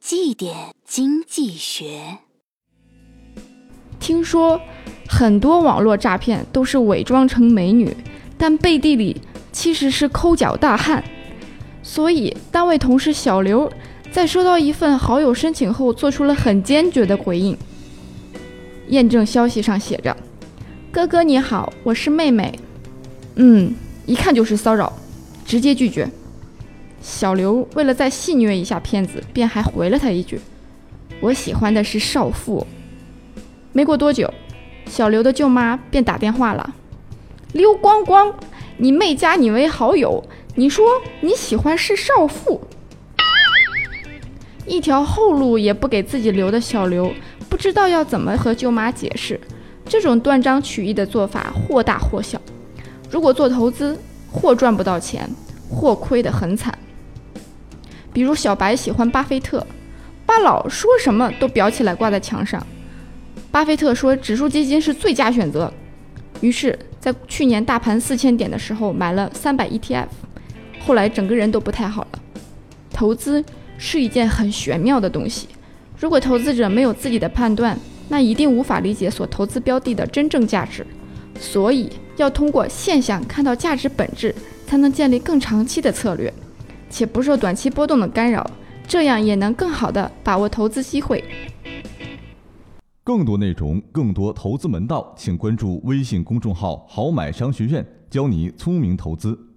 绩点经济学。听说很多网络诈骗都是伪装成美女，但背地里其实是抠脚大汉。所以，单位同事小刘在收到一份好友申请后，做出了很坚决的回应。验证消息上写着：“哥哥你好，我是妹妹。”嗯，一看就是骚扰，直接拒绝。小刘为了再戏谑一下骗子，便还回了他一句：“我喜欢的是少妇。”没过多久，小刘的舅妈便打电话了：“刘光光，你妹加你为好友，你说你喜欢是少妇。”一条后路也不给自己留的小刘，不知道要怎么和舅妈解释。这种断章取义的做法，或大或小。如果做投资，或赚不到钱，或亏得很惨。比如小白喜欢巴菲特，巴老说什么都裱起来挂在墙上。巴菲特说指数基金是最佳选择，于是，在去年大盘四千点的时候买了三百 ETF，后来整个人都不太好了。投资是一件很玄妙的东西，如果投资者没有自己的判断，那一定无法理解所投资标的的真正价值。所以，要通过现象看到价值本质，才能建立更长期的策略，且不受短期波动的干扰，这样也能更好的把握投资机会。更多内容，更多投资门道，请关注微信公众号“好买商学院”，教你聪明投资。